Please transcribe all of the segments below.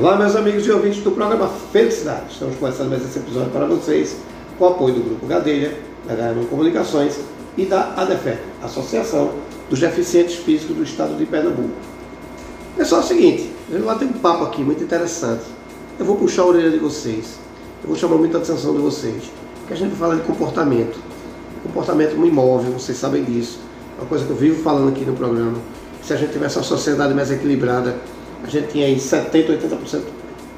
Olá, meus amigos e ouvintes do programa Felicidade. Estamos começando mais esse episódio para vocês com o apoio do Grupo Gadelha, da Garmin Comunicações e da ADEFEC, Associação dos Deficientes Físicos do Estado de Pernambuco. Pessoal, é o seguinte, a gente vai ter um papo aqui muito interessante. Eu vou puxar a orelha de vocês, eu vou chamar muita atenção de vocês, que a gente vai falar de comportamento. Comportamento imóvel, vocês sabem disso. É uma coisa que eu vivo falando aqui no programa. Se a gente tivesse uma sociedade mais equilibrada, a gente tinha aí 70%, 80%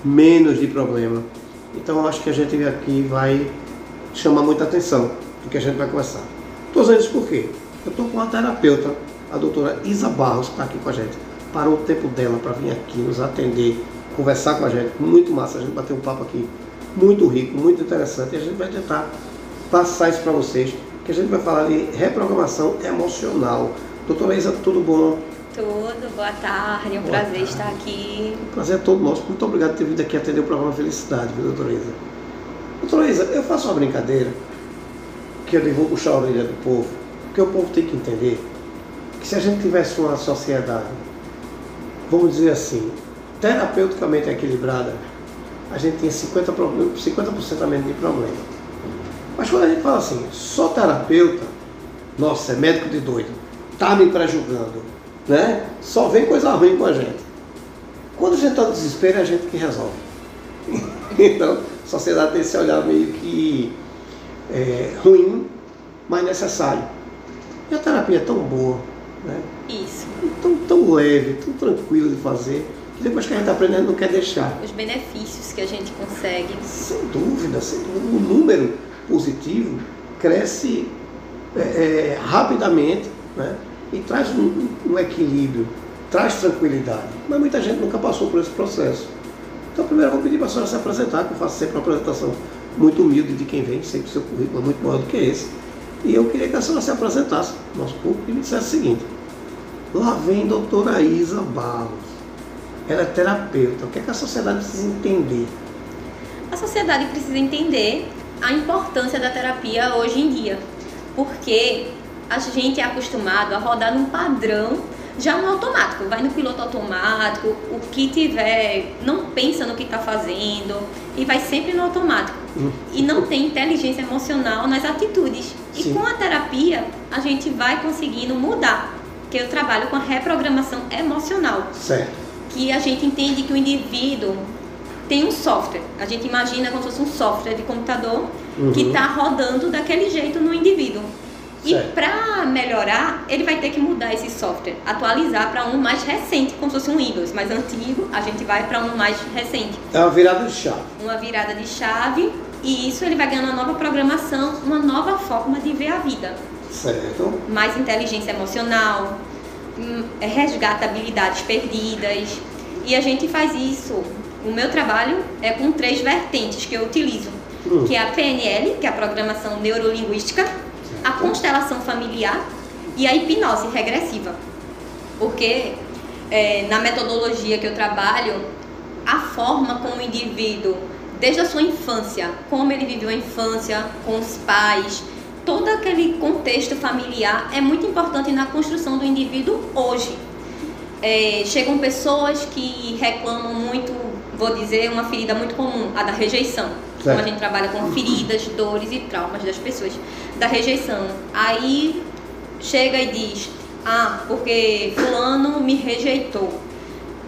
menos de problema. Então acho que a gente aqui vai chamar muita atenção do que a gente vai conversar. Estou dizendo isso por quê? Eu estou com uma terapeuta, a doutora Isa Barros, que está aqui com a gente. Parou o tempo dela para vir aqui nos atender, conversar com a gente. Muito massa, a gente bater um papo aqui muito rico, muito interessante. E a gente vai tentar passar isso para vocês, que a gente vai falar de reprogramação emocional. Doutora Isa, tudo bom? Tudo, boa tarde, é um boa prazer tarde. estar aqui. O prazer é todo nosso. Muito obrigado por ter vindo aqui atender o programa Felicidade, viu, doutora Isa? Doutora Isa, eu faço uma brincadeira que eu vou puxar a orelha do povo, porque o povo tem que entender que se a gente tivesse uma sociedade, vamos dizer assim, terapeuticamente equilibrada, a gente tinha 50%, 50 a menos de problema. Mas quando a gente fala assim, sou terapeuta, nossa, é médico de doido, tá me prejulgando, né? Só vem coisa ruim com a gente. Quando a gente está no desespero, é a gente que resolve. então, a sociedade tem esse olhar meio que é, ruim, mas necessário. E a terapia é tão boa, né? Isso. Tão, tão leve, tão tranquilo de fazer, que depois que a gente está aprendendo não quer deixar. Os benefícios que a gente consegue. Sem dúvida, sem dúvida. O número positivo cresce é, é, rapidamente, né? E traz um, um, equilíbrio, traz tranquilidade. Mas muita gente nunca passou por esse processo. Então, primeiro eu vou pedir para a senhora se apresentar, que eu faço sempre uma apresentação muito humilde de quem vem, sempre o seu currículo é muito maior do que esse. E eu queria que a senhora se apresentasse nosso público e me dissesse o seguinte: lá vem a doutora Isa Barros. Ela é terapeuta. O que, é que a sociedade precisa entender? A sociedade precisa entender a importância da terapia hoje em dia. Porque a gente é acostumado a rodar num padrão já no automático, vai no piloto automático, o que tiver, não pensa no que está fazendo e vai sempre no automático. E não tem inteligência emocional nas atitudes. Sim. E com a terapia, a gente vai conseguindo mudar. Que eu trabalho com a reprogramação emocional. Certo. Que a gente entende que o indivíduo tem um software. A gente imagina como se fosse um software de computador uhum. que está rodando daquele jeito no indivíduo. E para melhorar, ele vai ter que mudar esse software, atualizar para um mais recente, como se fosse um Windows mais antigo, a gente vai para um mais recente. É uma virada de chave. Uma virada de chave e isso ele vai ganhando uma nova programação, uma nova forma de ver a vida. Certo. Mais inteligência emocional, hum, é, resgata habilidades perdidas. E a gente faz isso. O meu trabalho é com três vertentes que eu utilizo, hum. que é a PNL, que é a programação neurolinguística, a constelação familiar e a hipnose regressiva. Porque é, na metodologia que eu trabalho, a forma como o indivíduo, desde a sua infância, como ele viveu a infância com os pais, todo aquele contexto familiar é muito importante na construção do indivíduo hoje. É, chegam pessoas que reclamam muito, vou dizer, uma ferida muito comum, a da rejeição como a gente trabalha com feridas, dores e traumas das pessoas, da rejeição. Aí chega e diz: Ah, porque Fulano me rejeitou.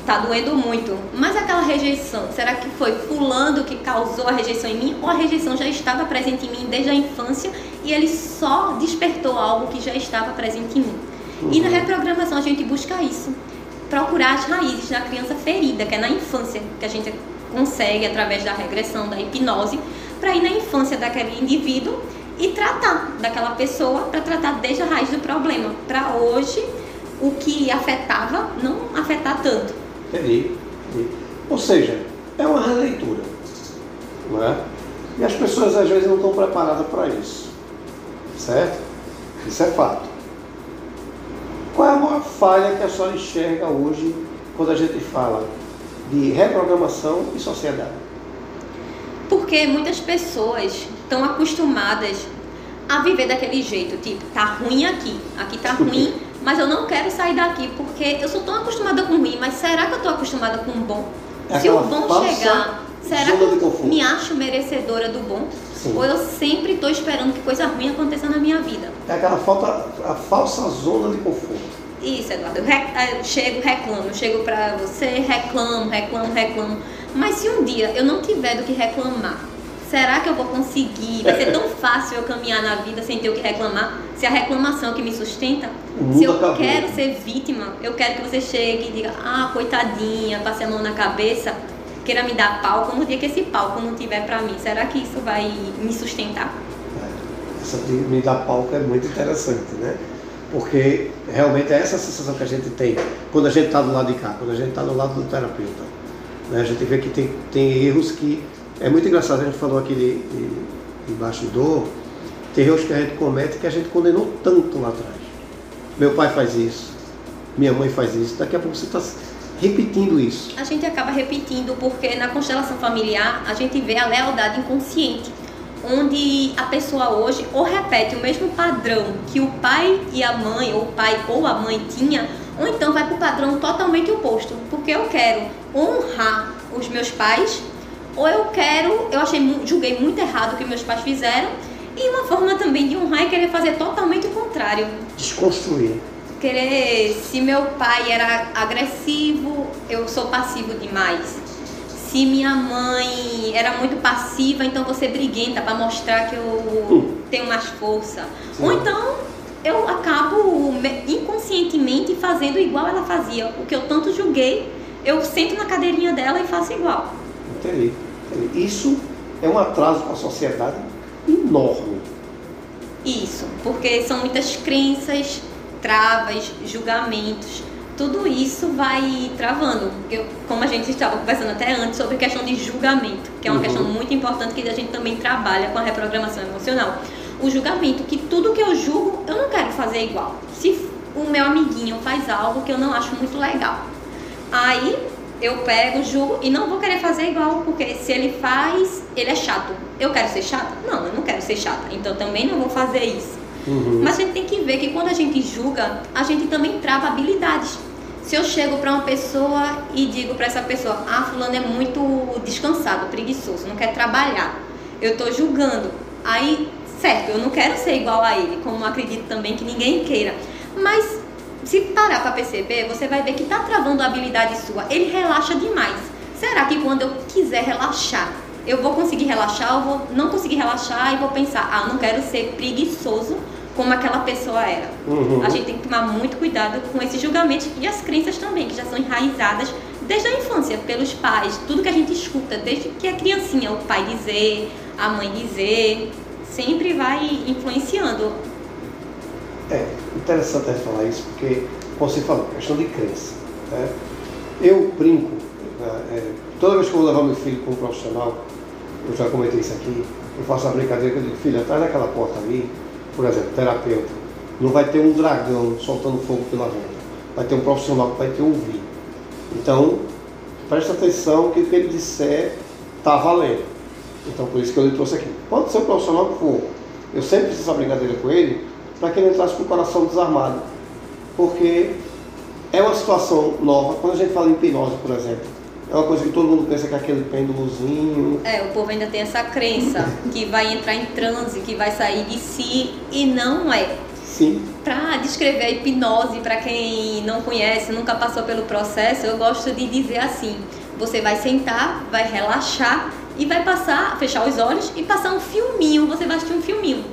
Tá doendo muito. Mas aquela rejeição, será que foi Fulano que causou a rejeição em mim? Ou a rejeição já estava presente em mim desde a infância e ele só despertou algo que já estava presente em mim? Uhum. E na uhum. reprogramação a gente busca isso. Procurar as raízes da criança ferida, que é na infância que a gente consegue, através da regressão, da hipnose, para ir na infância daquele indivíduo e tratar daquela pessoa, para tratar desde a raiz do problema, para hoje o que afetava não afetar tanto. Entendi. Entendi. Ou seja, é uma releitura, não é? E as pessoas às vezes não estão preparadas para isso, certo? Isso é fato. Qual é a maior falha que a senhora enxerga hoje quando a gente fala de reprogramação e sociedade? Porque muitas pessoas estão acostumadas a viver daquele jeito, tipo, tá ruim aqui, aqui tá ruim, mas eu não quero sair daqui porque eu sou tão acostumada com ruim, mas será que eu estou acostumada com bom? É Se o bom chegar, será que eu me acho merecedora do bom? Sim. Ou eu sempre estou esperando que coisa ruim aconteça na minha vida? É aquela falta, a falsa zona de conforto. Isso, Eduardo. Eu, re- eu chego, reclamo. Eu chego pra você, reclamo, reclamo, reclamo. Mas se um dia eu não tiver do que reclamar, será que eu vou conseguir? Vai ser tão fácil eu caminhar na vida sem ter o que reclamar? Se a reclamação é que me sustenta? Se eu acabou. quero ser vítima, eu quero que você chegue e diga, ah, coitadinha, passei a mão na cabeça, queira me dar palco no dia que esse palco não tiver pra mim. Será que isso vai me sustentar? É, Essa de me dar palco é muito interessante, né? Porque realmente é essa sensação que a gente tem quando a gente está do lado de cá, quando a gente está do lado do terapeuta. né? A gente vê que tem, tem erros que. É muito engraçado, a gente falou aqui de, de, de bastidor, tem erros que a gente comete que a gente condenou tanto lá atrás. Meu pai faz isso, minha mãe faz isso, daqui a pouco você está repetindo isso. A gente acaba repetindo porque na constelação familiar a gente vê a lealdade inconsciente, onde a pessoa hoje ou repete o mesmo padrão que o pai e a mãe, ou o pai ou a mãe tinha, ou então vai para o padrão totalmente oposto, porque eu quero honrar os meus pais, ou eu quero, eu achei, julguei muito errado o que meus pais fizeram, e uma forma também de honrar é querer fazer totalmente o contrário Desconstruir. querer se meu pai era agressivo, eu sou passivo demais. Se minha mãe era muito passiva, então você briguenta para mostrar que eu Hum. tenho mais força. Sim. Ou então eu acabo me- inconscientemente fazendo igual ela fazia. O que eu tanto julguei, eu sento na cadeirinha dela e faço igual. Entendi. entendi. Isso é um atraso para a sociedade enorme. Isso, porque são muitas crenças, travas, julgamentos. Tudo isso vai travando. Eu, como a gente estava conversando até antes sobre questão de julgamento, que é uma Uhum. questão muito importante que a gente também trabalha com a reprogramação emocional. O julgamento, que tudo que eu julgo, eu não quero fazer igual. Se o meu amiguinho faz algo que eu não acho muito legal, aí eu pego, julgo e não vou querer fazer igual, porque se ele faz, ele é chato. Eu quero ser chata? Não, eu não quero ser chata. Então também não vou fazer isso. Uhum. Mas a gente tem que ver que quando a gente julga, a gente também trava habilidades. Se eu chego para uma pessoa e digo para essa pessoa, ah, fulano é muito descansado, preguiçoso, não quer trabalhar. Eu estou julgando. Aí, certo, eu não quero ser igual a ele, como acredito também que ninguém queira. Mas se parar para perceber, você vai ver que está travando a habilidade sua. Ele relaxa demais. Será que quando eu quiser relaxar, eu vou conseguir relaxar ou vou não conseguir relaxar e vou pensar, ah, não quero ser preguiçoso como aquela pessoa era. Uhum. A gente tem que tomar muito cuidado com esses julgamentos e as crenças também, que já são enraizadas desde a infância, pelos pais. Tudo que a gente escuta desde que é criancinha, o pai dizer, a mãe dizer, sempre vai influenciando. É interessante a gente falar isso, porque, como você falou, questão de crença. Né? Eu brinco, né, é, toda vez que eu vou levar meu filho como profissional, eu já comentei isso aqui, eu faço a brincadeira que eu digo, filho, atrás daquela porta ali, por exemplo, terapeuta, não vai ter um dragão soltando fogo pela venda, vai ter um profissional que vai te ouvir. Então, presta atenção que o que ele disser está valendo. Então, por isso que eu lhe trouxe aqui. Pode ser o profissional que for, eu sempre fiz essa brincadeira com ele, para que ele entrasse com o coração desarmado. Porque é uma situação nova. Quando a gente fala em hipnose, por exemplo, é uma coisa que todo mundo pensa que é aquele pêndulozinho. É, o povo ainda tem essa crença que vai entrar em transe, que vai sair de si e não é. Sim, Para descrever a hipnose, para quem não conhece, nunca passou pelo processo, eu gosto de dizer assim: você vai sentar, vai relaxar e vai passar, fechar os olhos e passar um filminho. Você vai assistir um filminho.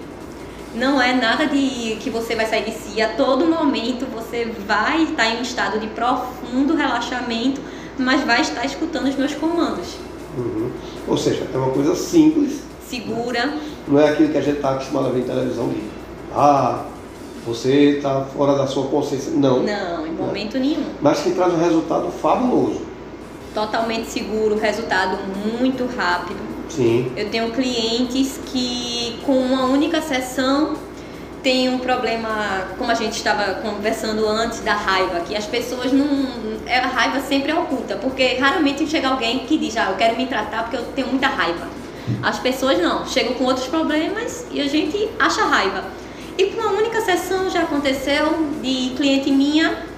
Não é nada de que você vai sair de si. A todo momento você vai estar em um estado de profundo relaxamento, mas vai estar escutando os meus comandos. Uhum. Ou seja, é uma coisa simples, Segura, não é aquilo que a gente está acostumado a ver em televisão de ah, você está fora da sua consciência. Não. não, em momento nenhum. Mas que traz um resultado fabuloso. Totalmente seguro, resultado muito rápido. Eu tenho clientes que com uma única sessão tem um problema, como a gente estava conversando antes, da raiva, que as pessoas não. é, A raiva sempre é oculta, porque raramente chega alguém que diz, ah, eu quero me tratar porque eu tenho muita raiva. As pessoas não, chegam com outros problemas e a gente acha raiva. E com uma única sessão já aconteceu de cliente minha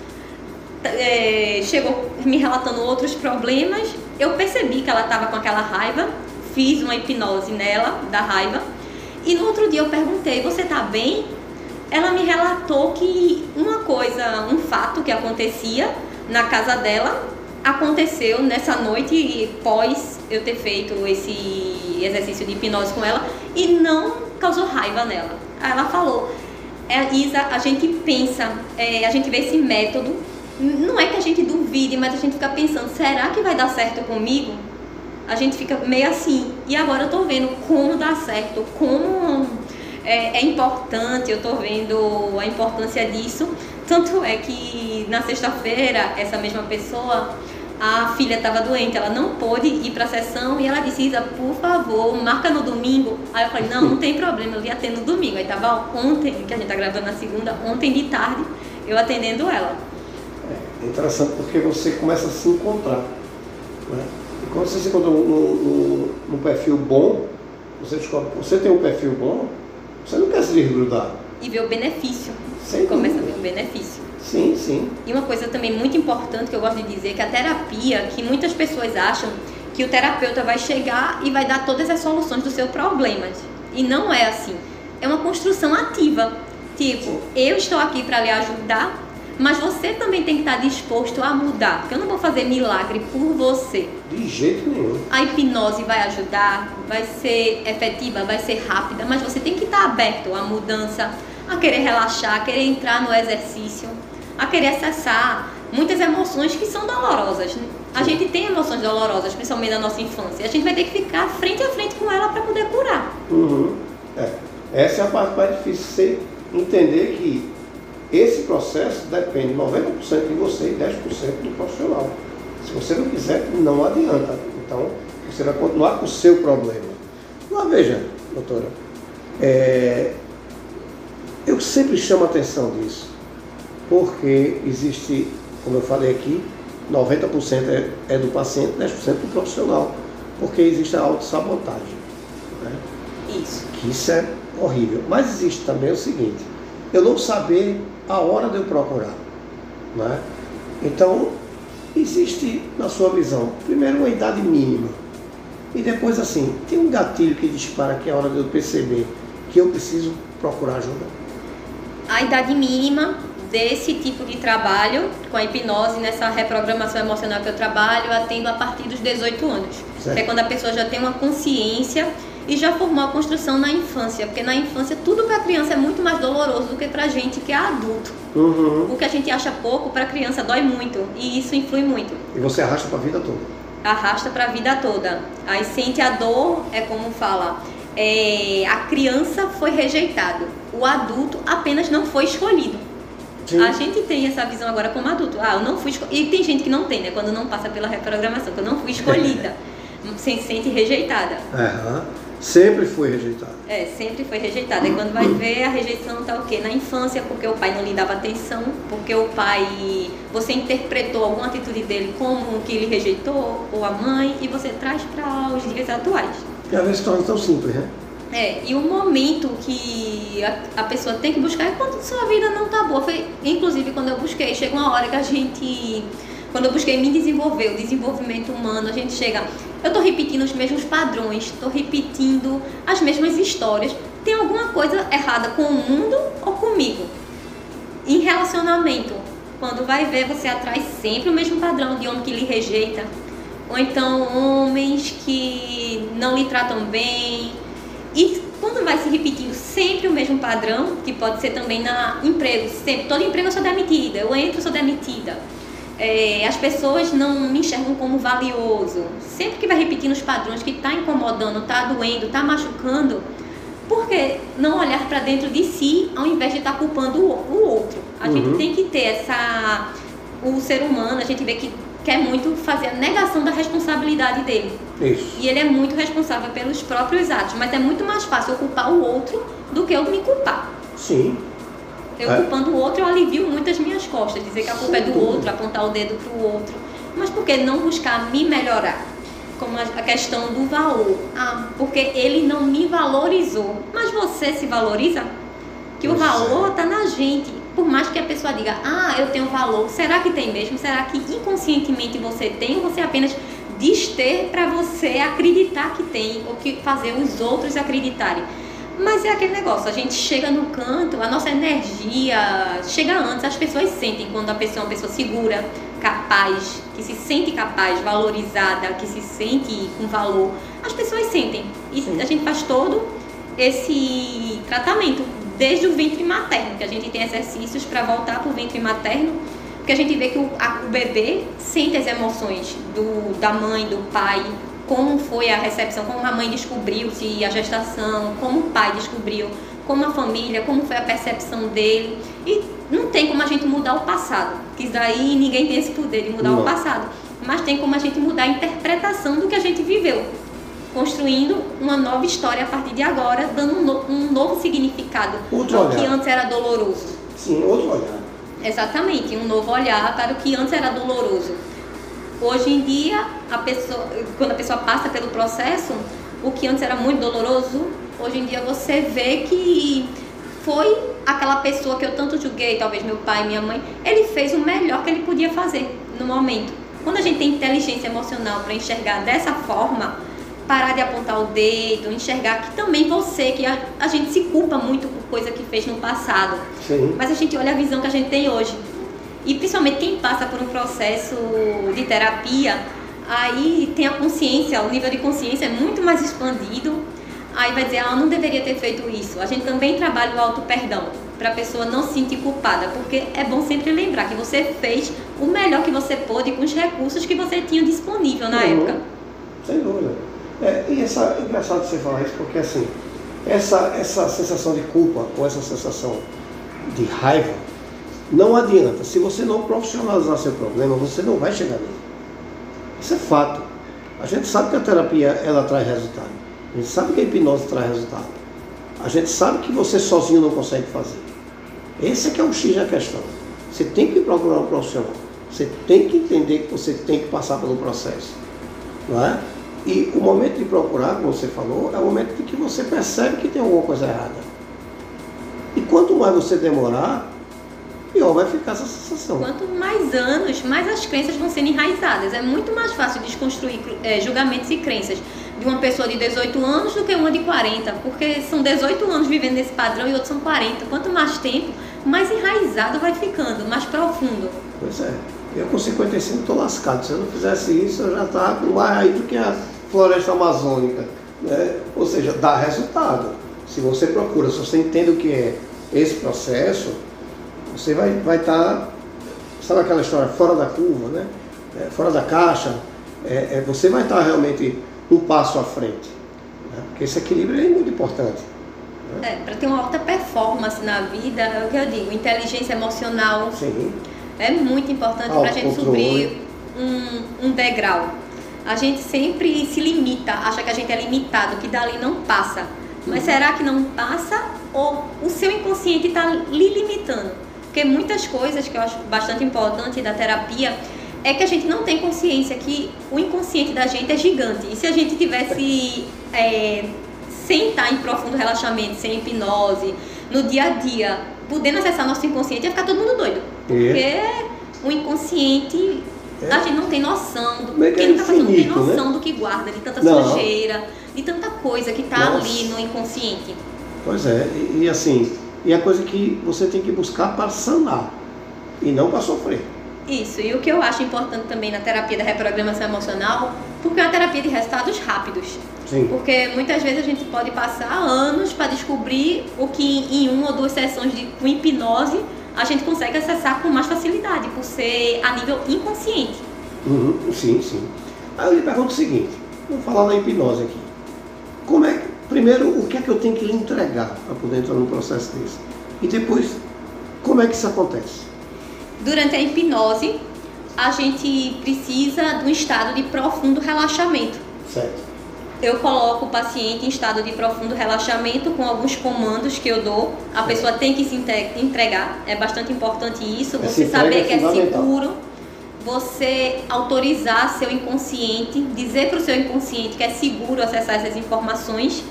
é, chegou me relatando outros problemas. Eu percebi que ela estava com aquela raiva, fiz uma hipnose nela, da raiva. E no outro dia eu perguntei: Você tá bem? Ela me relatou que uma coisa, um fato que acontecia na casa dela aconteceu nessa noite pós eu ter feito esse exercício de hipnose com ela e não causou raiva nela. Aí ela falou: é, Isa, a gente pensa, é, a gente vê esse método não é que a gente duvide, mas a gente fica pensando, será que vai dar certo comigo? A gente fica meio assim. E agora eu tô vendo como dá certo, como é, é importante, eu tô vendo a importância disso. Tanto é que na sexta-feira, essa mesma pessoa, a filha estava doente, ela não pôde ir para a sessão e ela disse, Isa, por favor, marca no domingo. Aí eu falei, não, não tem problema, eu ia atender no domingo. Aí tava ontem, que a gente tá gravando na segunda, ontem de tarde, eu atendendo ela. É interessante porque você começa a se encontrar. Né? Quando você se encontra num, perfil bom, você descobre que você tem um perfil bom, você não quer se desgrudar. E ver o benefício. Sem começa a ver o benefício. Sim, sim. E uma coisa também muito importante que eu gosto de dizer é que a terapia, que muitas pessoas acham que o terapeuta vai chegar e vai dar todas as soluções dos seus problemas. E não é assim. É uma construção ativa. Tipo, eu estou aqui para lhe ajudar, mas você também tem que estar disposto a mudar, porque eu não vou fazer milagre por você. De jeito nenhum. A hipnose vai ajudar, vai ser efetiva, vai ser rápida, mas você tem que estar aberto à mudança, a querer relaxar, a querer entrar no exercício, a querer acessar muitas emoções que são dolorosas. A gente tem emoções dolorosas, principalmente na nossa infância. A gente vai ter que ficar frente a frente com ela para poder curar. Uhum. É. Essa é a parte mais difícil, você entender que esse processo depende 90% de você e 10% do profissional. Se você não quiser, não adianta. Então, você vai continuar com o seu problema. Mas veja, doutora, é, eu sempre chamo a atenção disso, porque existe, como eu falei aqui, 90% é, é do paciente, 10% do profissional, porque existe a autossabotagem. Né? Isso. Que isso é horrível. Mas existe também o seguinte, eu não saber a hora de eu procurar. Né? Então, existe na sua visão, primeiro uma idade mínima. E depois assim, tem um gatilho que dispara que é a hora de eu perceber que eu preciso procurar ajuda. A idade mínima desse tipo de trabalho, com a hipnose, nessa reprogramação emocional que eu trabalho, eu atendo a partir dos 18 anos. Certo. Que é quando a pessoa já tem uma consciência e já formou a construção na infância, porque na infância tudo para a criança é muito mais doloroso do que para gente que é adulto. Uhum. O que a gente acha pouco para a criança dói muito e isso influi muito. E você arrasta para a vida toda? Arrasta para a vida toda. Aí sente a dor, é como fala, é, a criança foi rejeitado, o adulto apenas não foi escolhido. Sim. A gente tem essa visão agora como adulto. Ah, eu não fui. E tem gente que não tem, né? Quando não passa pela reprogramação, que eu não fui escolhida. se sente rejeitada. Uhum. Sempre foi rejeitada. É, sempre foi rejeitada. E quando vai ver, a rejeição tá o quê? Na infância, porque o pai não lhe dava atenção, porque o pai, você interpretou alguma atitude dele como que ele rejeitou, ou a mãe, e você traz para os dias atuais. E às vezes torna tão simples, né? É, e o momento que a, a, pessoa tem que buscar é quando sua vida não tá boa. Foi, inclusive, quando eu busquei, chega uma hora que a gente quando eu busquei me desenvolver, o desenvolvimento humano, a gente chega. Eu estou repetindo os mesmos padrões, estou repetindo as mesmas histórias. Tem alguma coisa errada com o mundo ou comigo? Em relacionamento, quando vai ver, você atrai sempre o mesmo padrão de homem que lhe rejeita. Ou então homens que não lhe tratam bem. E quando vai se repetindo sempre o mesmo padrão, que pode ser também na emprego, sempre, todo emprego eu sou demitida, eu entro, sou demitida é, as pessoas não me enxergam como valioso. Sempre que vai repetindo os padrões que está incomodando, está doendo, está machucando, por que não olhar para dentro de si ao invés de estar tá culpando o, outro? A uhum. gente tem que ter essa. O ser humano, a gente vê que quer muito fazer a negação da responsabilidade dele. Isso. E ele é muito responsável pelos próprios atos, mas é muito mais fácil eu culpar o outro do que eu me culpar. Sim. Eu é. culpando o outro, eu alivio muito as minhas costas, dizer que a culpa é do outro, apontar o dedo para o outro. Mas por que não buscar me melhorar? Como a questão do valor. Ah, porque ele não me valorizou. Mas você se valoriza? Que o valor está na gente. por mais que a pessoa diga, ah, eu tenho valor, será que tem mesmo? Será que inconscientemente você tem ou você apenas diz ter para você acreditar que tem ou que fazer os outros acreditarem? Mas é aquele negócio, a gente chega no canto, a nossa energia chega antes, as pessoas sentem quando a pessoa é uma pessoa segura, capaz, que se sente capaz, valorizada, que se sente com valor. As pessoas sentem. E Sim. a gente faz todo esse tratamento, desde o ventre materno, que a gente tem exercícios para voltar para o ventre materno, porque a gente vê que o, a, o bebê sente as emoções do, da mãe, do pai, como foi a recepção, como a mãe descobriu se a gestação, como o pai descobriu, como a família, como foi a percepção dele. E não tem como a gente mudar o passado, que daí ninguém tem esse poder de mudar não. o passado, mas tem como a gente mudar a interpretação do que a gente viveu, construindo uma nova história a partir de agora, dando um, no, um novo significado outro ao olhar. que antes era doloroso. Sim, outro olhar. Exatamente, um novo olhar para o que antes era doloroso. Hoje em dia, a pessoa, quando a pessoa passa pelo processo, o que antes era muito doloroso, hoje em dia você vê que foi aquela pessoa que eu tanto julguei, talvez meu pai, minha mãe, ele fez o melhor que ele podia fazer no momento. Quando a gente tem inteligência emocional para enxergar dessa forma, parar de apontar o dedo, enxergar que também você, que a, a gente se culpa muito por coisa que fez no passado. Sim. Mas a gente olha a visão que a gente tem hoje. E principalmente quem passa por um processo de terapia, aí tem a consciência, o nível de consciência é muito mais expandido. Aí vai dizer, ah, não deveria ter feito isso. A gente também trabalha o auto-perdão, para a pessoa não se sentir culpada, porque é bom sempre lembrar que você fez o melhor que você pôde com os recursos que você tinha disponível na uhum. época. Sem dúvida. É, e essa, é engraçado você falar isso, porque assim, essa, essa sensação de culpa ou essa sensação de raiva, não adianta. Se você não profissionalizar seu problema, você não vai chegar nele. Isso é fato. A gente sabe que a terapia ela traz resultado. A gente sabe que a hipnose traz resultado. A gente sabe que você sozinho não consegue fazer. Esse é que é o X da questão. Você tem que procurar um profissional. Você tem que entender que você tem que passar pelo processo. Não é? E o momento de procurar, como você falou, é o momento em que você percebe que tem alguma coisa errada. E quanto mais você demorar, pior vai ficar essa sensação. Quanto mais anos, mais as crenças vão sendo enraizadas. É muito mais fácil desconstruir é, julgamentos e crenças de uma pessoa de 18 anos do que uma de 40, porque são 18 anos vivendo nesse padrão e outros são 40. Quanto mais tempo, mais enraizado vai ficando, mais profundo. Pois é. Eu com 55 estou lascado. Se eu não fizesse isso, eu já estava mais aí do que a floresta amazônica. Né? Ou seja, dá resultado. Se você procura, se você entende o que é esse processo, você vai estar, vai tá, sabe aquela história, fora da curva, né? É, fora da caixa, é, é, você vai estar tá realmente um passo à frente. Né? Porque esse equilíbrio é muito importante. Né? É, para ter uma alta performance na vida, é o que eu digo, inteligência emocional Sim. é muito importante para a gente subir um, um degrau. A gente sempre se limita, acha que a gente é limitado, que dali não passa. Mas uhum. será que não passa ou o seu inconsciente está lhe limitando? Porque muitas coisas que eu acho bastante importante da terapia é que a gente não tem consciência que o inconsciente da gente é gigante. E se a gente tivesse é, sem estar em profundo relaxamento, sem hipnose, no dia a dia, podendo acessar nosso inconsciente, ia ficar todo mundo doido. Porque o inconsciente, é. a gente não tem noção do que ele está fazendo, não tem né? noção né? do que guarda, de tanta não. sujeira, de tanta coisa que está ali no inconsciente. Pois é, e, e assim, e é coisa que você tem que buscar para sanar e não para sofrer. Isso, e o que eu acho importante também na terapia da reprogramação emocional, porque é uma terapia de resultados rápidos. Sim. Porque muitas vezes a gente pode passar anos para descobrir o que em uma ou duas sessões de com hipnose a gente consegue acessar com mais facilidade, por ser a nível inconsciente. Uhum, sim, sim. Aí eu lhe pergunto o seguinte, vamos falar na hipnose aqui. Como é que Primeiro, o que é que eu tenho que lhe entregar para poder entrar num processo desse? E depois, como é que isso acontece? Durante a hipnose, a gente precisa de um estado de profundo relaxamento. Certo. Eu coloco o paciente em estado de profundo relaxamento com alguns comandos que eu dou. A pessoa tem que se entregar. É bastante importante isso. Você saber que é seguro você autorizar seu inconsciente, dizer para o seu inconsciente que é seguro acessar essas informações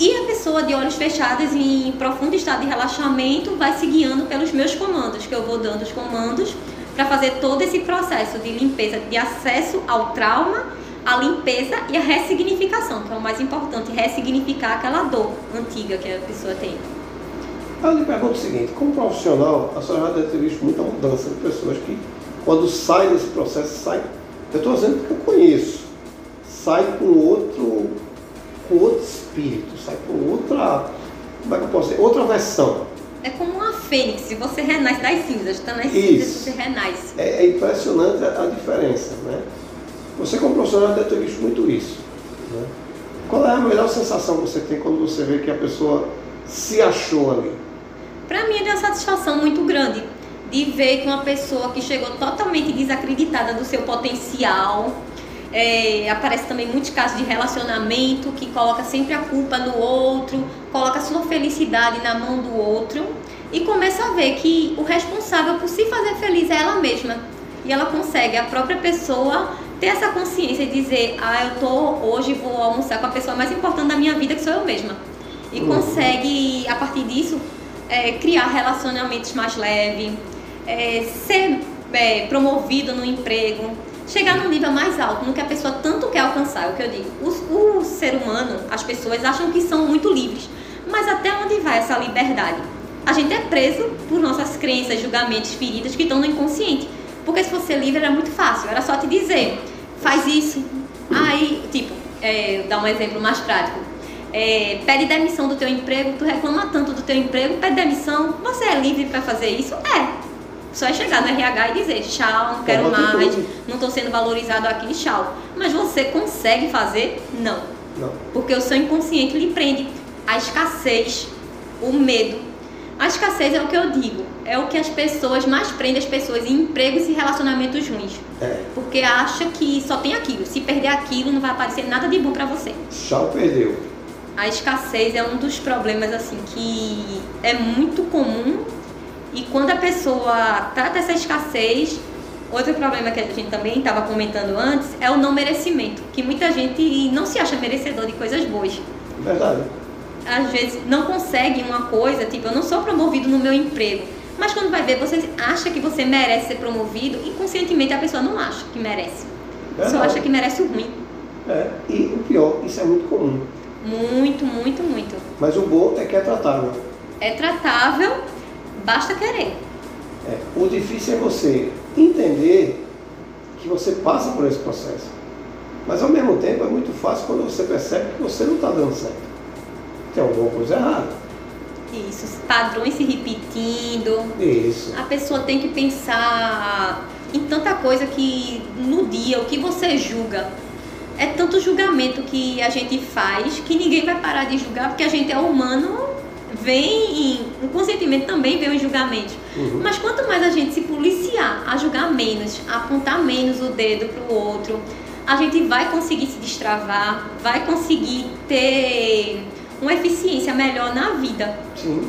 E a pessoa de olhos fechados em profundo estado de relaxamento vai se guiando pelos meus comandos, que eu vou dando os comandos para fazer todo esse processo de limpeza, de acesso ao trauma, a limpeza e a ressignificação, que é o mais importante, ressignificar aquela dor antiga que a pessoa tem. Eu lhe pergunto o seguinte, como profissional, a senhora já deve ter visto muita mudança de pessoas que, quando saem desse processo, saem, eu estou dizendo que eu conheço, sai com outro com outro espírito, sai com outra, como é que eu posso dizer, outra versão. É como uma fênix, se você renasce das cinzas, está nas cinzas, você renasce. É, é impressionante a, a, diferença, né? Você como profissional deve ter visto muito isso. Né? Qual é a melhor sensação que você tem quando você vê que a pessoa se achou ali? Para mim é uma satisfação muito grande de ver que uma pessoa que chegou totalmente desacreditada do seu potencial, é, aparece também muitos casos de relacionamento que coloca sempre a culpa no outro, coloca a sua felicidade na mão do outro e começa a ver que o responsável por se fazer feliz é ela mesma. E ela consegue, a própria pessoa, ter essa consciência e dizer: Ah, eu tô hoje, vou almoçar com a pessoa mais importante da minha vida, que sou eu mesma. E uhum. consegue, a partir disso, é, criar relacionamentos mais leves, é, ser é, promovido no emprego, chegar num nível mais alto, no que a pessoa tanto quer alcançar. É o que eu digo. O, o ser humano, as pessoas acham que são muito livres. Mas até onde vai essa liberdade? A gente é preso por nossas crenças, julgamentos, feridas que estão no inconsciente. Porque se fosse livre era muito fácil, era só te dizer, faz isso. Aí, tipo, é, dar um exemplo mais prático. É, pede demissão do teu emprego, tu reclama tanto do teu emprego, pede demissão, você é livre para fazer isso? É. Só é chegar no RH e dizer tchau, não quero mais, não estou sendo valorizado aqui, tchau. Mas você consegue fazer? Não. Não. Porque o seu inconsciente lhe prende a escassez, o medo. A escassez é o que eu digo, é o que as pessoas mais prendem as pessoas em empregos e relacionamentos ruins. É. Porque acha que só tem aquilo. Se perder aquilo, não vai aparecer nada de bom para você. Tchau, perdeu. A escassez é um dos problemas assim que é muito comum e quando a pessoa trata essa escassez, outro problema que a gente também estava comentando antes é o não merecimento, que muita gente não se acha merecedor de coisas boas. Verdade. Às vezes não consegue uma coisa, tipo, eu não sou promovido no meu emprego. Mas quando vai ver, você acha que você merece ser promovido, inconscientemente a pessoa não acha que merece. Verdade. Só acha que merece o ruim. É, e o pior, isso é muito comum. Muito, muito, muito. Mas o bom é que é tratável. É tratável Basta querer. É, o difícil é você entender que você passa por esse processo. Mas ao mesmo tempo é muito fácil quando você percebe que você não está dando certo. Tem alguma coisa errada. Isso, padrões se repetindo. Isso. A pessoa tem que pensar em tanta coisa que no dia, o que você julga. É tanto julgamento que a gente faz que ninguém vai parar de julgar porque a gente é humano vem inconscientemente também vem os julgamentos. Uhum. Mas quanto mais a gente se policiar a julgar menos, a apontar menos o dedo para o outro, a gente vai conseguir se destravar, vai conseguir ter uma eficiência melhor na vida. Sim.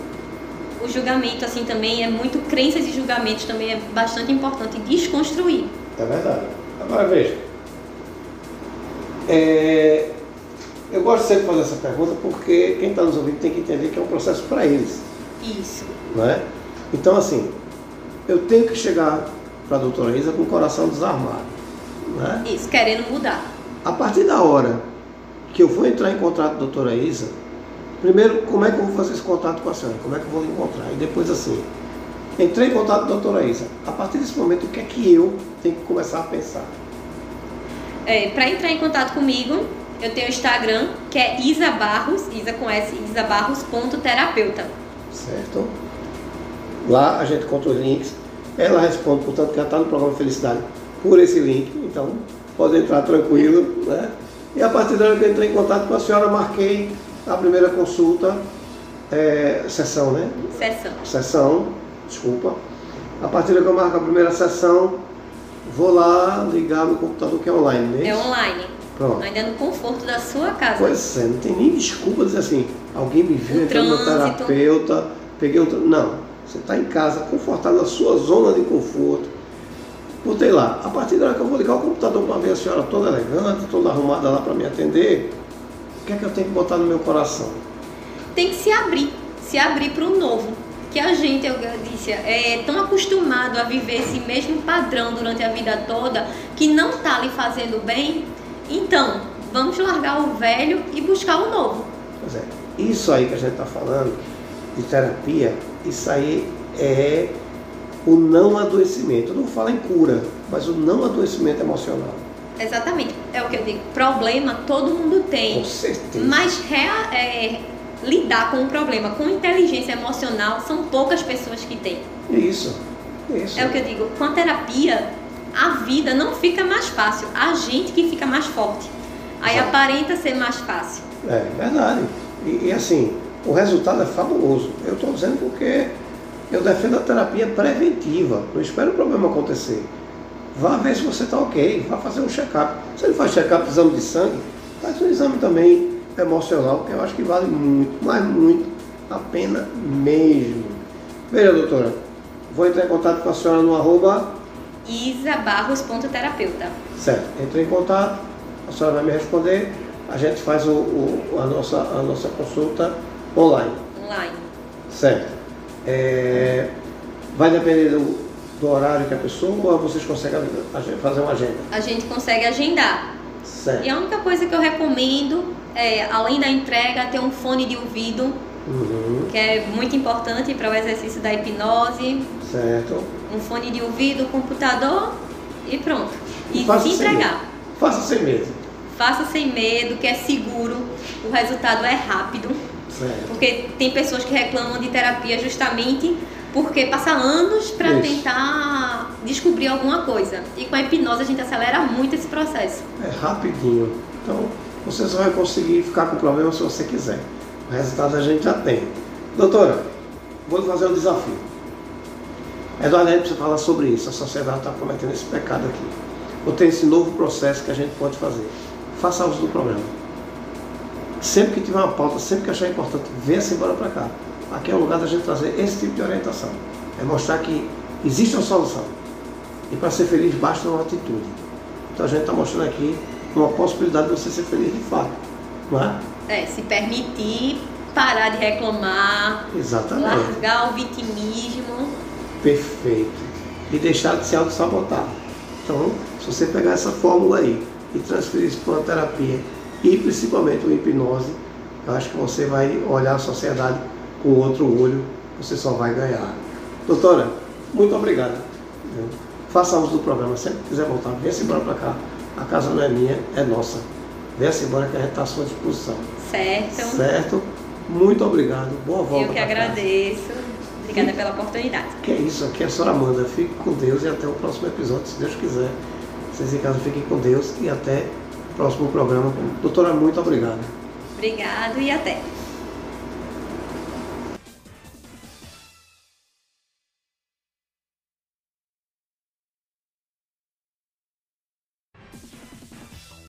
O julgamento, assim, também é muito. Crenças e julgamentos também é bastante importante desconstruir. É verdade. Agora veja. É, eu gosto sempre de fazer essa pergunta porque quem está nos ouvindo tem que entender que é um processo para eles. Isso. Não é? Então, assim, eu tenho que chegar para a doutora Isa com o coração desarmado. Né? Isso, querendo mudar. A partir da hora que eu vou entrar em contato com a doutora Isa, primeiro, como é que eu vou fazer esse contato com a senhora? Como é que eu vou encontrar? E depois, assim, entrei em contato com a doutora Isa. A partir desse momento, o que é que eu tenho que começar a pensar? É, para entrar em contato comigo, eu tenho o Instagram, que é Isa Barros, Isa com S, isabarros.terapeuta. Certo. Lá a gente conta os links. Ela responde, portanto, que já está no programa Felicidade por esse link. Então, pode entrar tranquilo. Né? E a partir da hora que eu entrei em contato com a senhora, marquei a primeira consulta, é, sessão, né? Sessão. Sessão, desculpa. A partir da que eu marco a primeira sessão, vou lá ligar no computador que é online, né? É online. Pronto. Ainda no conforto da sua casa. Pois é, não tem nem desculpa dizer assim, alguém me viu entrando no terapeuta, peguei outro. Não, você está em casa, confortável na sua zona de conforto. Botei lá, a partir da hora que eu vou ligar o computador para ver a senhora toda elegante, toda arrumada lá para me atender, o que é que eu tenho que botar no meu coração? tem que se abrir, se abrir para o novo. Que a gente, eu disse, é tão acostumado a viver esse mesmo padrão durante a vida toda que não está lhe fazendo bem. Então, vamos largar o velho e buscar o novo. Pois é, isso aí que a gente está falando de terapia, isso aí é o não adoecimento. Eu não falo em cura, mas o não adoecimento emocional. Exatamente, é o que eu digo. Problema todo mundo tem. Com certeza. Mas rea, é, lidar com o problema com inteligência emocional são poucas pessoas que têm. Isso, isso. É o que eu digo. Com a terapia, a vida não fica mais fácil. A gente que fica mais forte. Aí Exato. aparenta ser mais fácil. É verdade. E, e, assim, o resultado é fabuloso. Eu estou dizendo porque eu defendo a terapia preventiva. Não espero o problema acontecer. Vá ver se você está ok. Vá fazer um check-up. Se ele faz check-up, exame de sangue, faz um exame também emocional, que eu acho que vale muito, mas muito a pena mesmo. Veja, doutora, vou entrar em contato com a senhora no arroba. isabarros.terapeuta. Certo, entre em contato, a senhora vai me responder, a gente faz o, o- a, nossa, a nossa consulta online. Online. Certo. É, vai depender do, do horário que a pessoa ou vocês conseguem fazer uma agenda? A gente consegue agendar. Certo. E a única coisa que eu recomendo é, além da entrega, ter um fone de ouvido, Uhum, que é muito importante para o exercício da hipnose. certo. Um fone de ouvido, computador e pronto. E Faça se sem entregar. medo. Faça sem medo. Faça sem medo, que é seguro, o resultado é rápido. Certo. Porque tem pessoas que reclamam de terapia justamente porque passa anos para tentar descobrir alguma coisa. E com a hipnose a gente acelera muito esse processo. É rapidinho. Então, você só vai conseguir ficar com o problema se você quiser. O resultado a gente já tem. Doutora, vou fazer um desafio. Eduardo, a gente precisa falar sobre isso. A sociedade está cometendo esse pecado aqui. Ou tem esse novo processo que a gente pode fazer. Faça uso do programa. Sempre que tiver uma pauta, sempre que achar importante, venha-se embora para cá. Aqui é o lugar da gente trazer esse tipo de orientação. É mostrar que existe uma solução. E para ser feliz basta uma atitude. Então a gente está mostrando aqui uma possibilidade de você ser feliz de fato. Não é? É, se permitir parar de reclamar, Exatamente. largar o vitimismo. Perfeito. E deixar de se auto-sabotar. Então, se você pegar essa fórmula aí e transferir isso para uma terapia e principalmente uma hipnose, eu acho que você vai olhar a sociedade com outro olho, você só vai ganhar. Doutora, muito obrigado. Faça uso do programa. Sempre que quiser voltar, venha-se embora para cá. A casa não é minha, é nossa. Venha-se embora que a gente está à sua disposição. Certo? Certo? Muito obrigado. Boa volta. Eu que pra casa. Obrigada pela oportunidade. Que é isso, aqui é a senhora Amanda. Fique com Deus e até o próximo episódio, se Deus quiser. Vocês em casa fiquem com Deus e até o próximo programa. Doutora, muito obrigado. Obrigado e até.